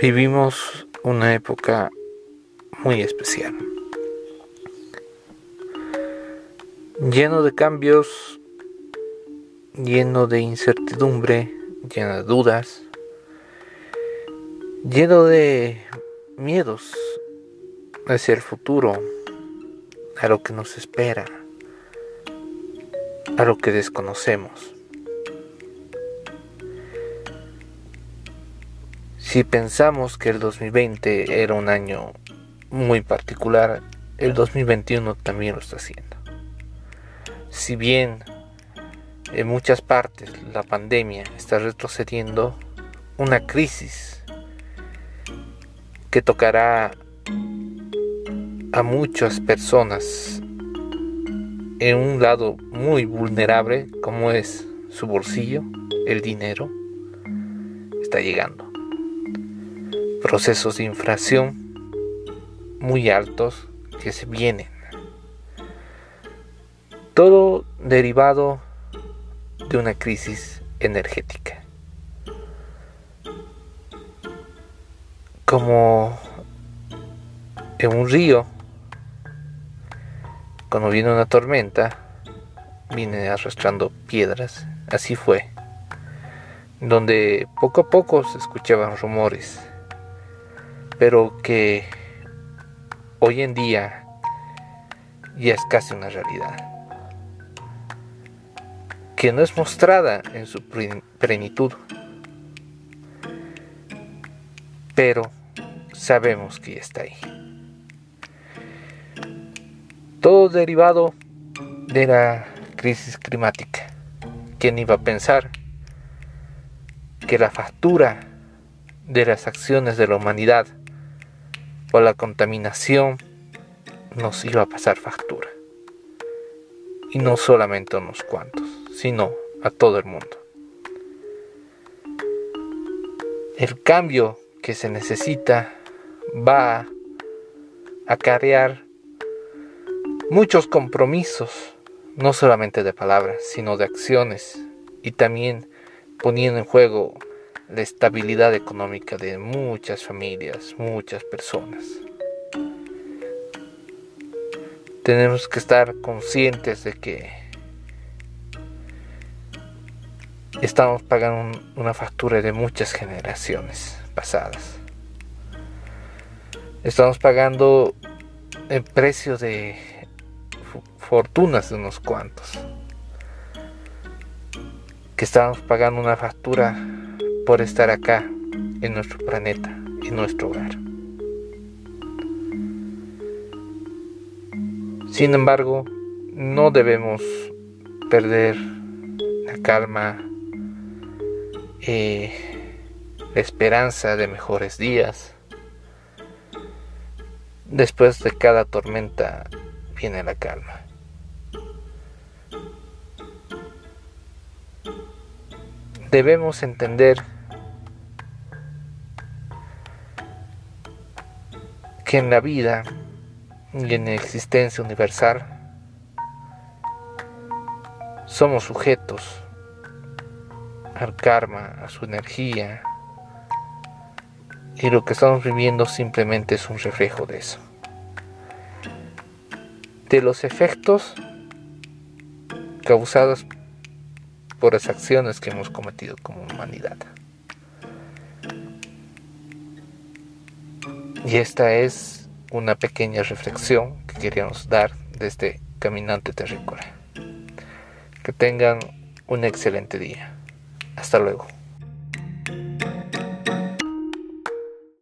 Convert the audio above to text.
Vivimos una época muy especial, lleno de cambios, lleno de incertidumbre, lleno de dudas, lleno de miedos hacia el futuro, a lo que nos espera, a lo que desconocemos. Si pensamos que el 2020 era un año muy particular, el 2021 también lo está haciendo. Si bien en muchas partes la pandemia está retrocediendo, una crisis que tocará a muchas personas en un lado muy vulnerable como es su bolsillo, el dinero, está llegando procesos de inflación muy altos que se vienen. Todo derivado de una crisis energética. Como en un río, cuando viene una tormenta, viene arrastrando piedras. Así fue. Donde poco a poco se escuchaban rumores pero que hoy en día ya es casi una realidad, que no es mostrada en su plenitud, pero sabemos que ya está ahí. Todo derivado de la crisis climática. ¿Quién iba a pensar que la factura de las acciones de la humanidad por la contaminación nos iba a pasar factura. Y no solamente a unos cuantos, sino a todo el mundo. El cambio que se necesita va a acarrear muchos compromisos, no solamente de palabras, sino de acciones, y también poniendo en juego la estabilidad económica de muchas familias, muchas personas. Tenemos que estar conscientes de que estamos pagando una factura de muchas generaciones pasadas. Estamos pagando el precio de fortunas de unos cuantos. Que estamos pagando una factura por estar acá, en nuestro planeta, en nuestro hogar. Sin embargo, no debemos perder la calma, eh, la esperanza de mejores días. Después de cada tormenta viene la calma. Debemos entender que en la vida y en la existencia universal somos sujetos al karma, a su energía, y lo que estamos viviendo simplemente es un reflejo de eso. De los efectos causados por las acciones que hemos cometido como humanidad. Y esta es una pequeña reflexión que queríamos dar desde este Caminante Terrícola. Que tengan un excelente día. Hasta luego.